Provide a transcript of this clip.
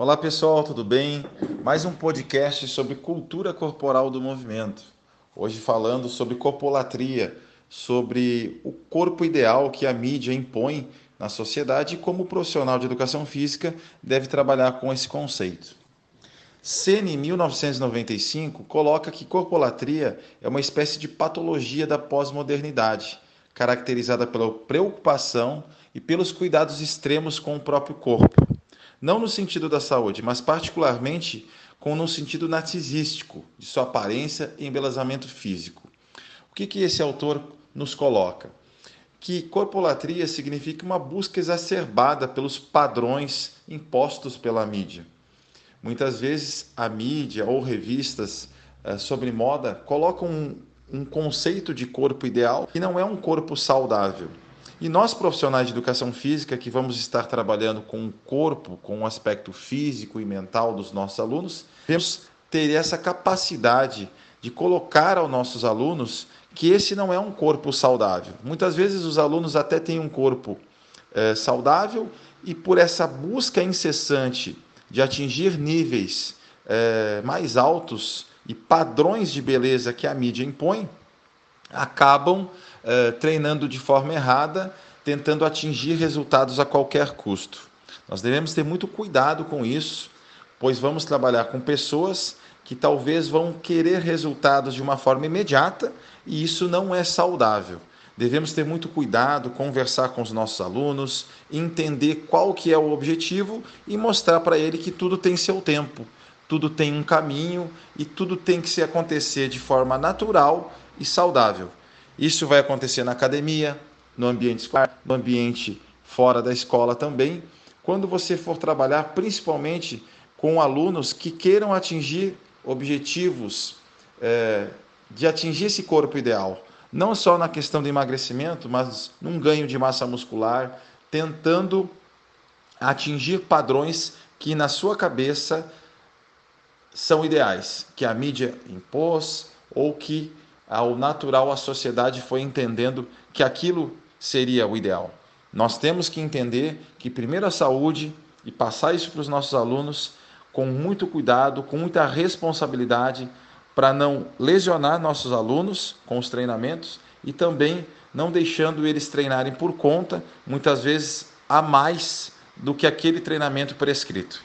Olá pessoal, tudo bem? Mais um podcast sobre cultura corporal do movimento. Hoje falando sobre corpolatria, sobre o corpo ideal que a mídia impõe na sociedade e como o profissional de educação física deve trabalhar com esse conceito. Sene, em 1995, coloca que corpolatria é uma espécie de patologia da pós-modernidade, caracterizada pela preocupação e pelos cuidados extremos com o próprio corpo não no sentido da saúde, mas particularmente com no sentido narcisístico de sua aparência e embelezamento físico. O que, que esse autor nos coloca? Que corpolatria significa uma busca exacerbada pelos padrões impostos pela mídia. Muitas vezes a mídia ou revistas eh, sobre moda colocam um, um conceito de corpo ideal que não é um corpo saudável e nós, profissionais de educação física, que vamos estar trabalhando com o corpo, com o aspecto físico e mental dos nossos alunos, devemos ter essa capacidade de colocar aos nossos alunos que esse não é um corpo saudável. Muitas vezes os alunos até têm um corpo é, saudável e por essa busca incessante de atingir níveis é, mais altos e padrões de beleza que a mídia impõe, acabam uh, treinando de forma errada, tentando atingir resultados a qualquer custo. Nós devemos ter muito cuidado com isso, pois vamos trabalhar com pessoas que talvez vão querer resultados de uma forma imediata e isso não é saudável. Devemos ter muito cuidado, conversar com os nossos alunos, entender qual que é o objetivo e mostrar para ele que tudo tem seu tempo, tudo tem um caminho e tudo tem que se acontecer de forma natural e saudável. Isso vai acontecer na academia, no ambiente escolar, no ambiente fora da escola também, quando você for trabalhar principalmente com alunos que queiram atingir objetivos é, de atingir esse corpo ideal, não só na questão do emagrecimento, mas num ganho de massa muscular, tentando atingir padrões que na sua cabeça são ideais, que a mídia impôs ou que ao natural a sociedade foi entendendo que aquilo seria o ideal. Nós temos que entender que primeiro a saúde e passar isso para os nossos alunos com muito cuidado, com muita responsabilidade para não lesionar nossos alunos com os treinamentos e também não deixando eles treinarem por conta, muitas vezes a mais do que aquele treinamento prescrito.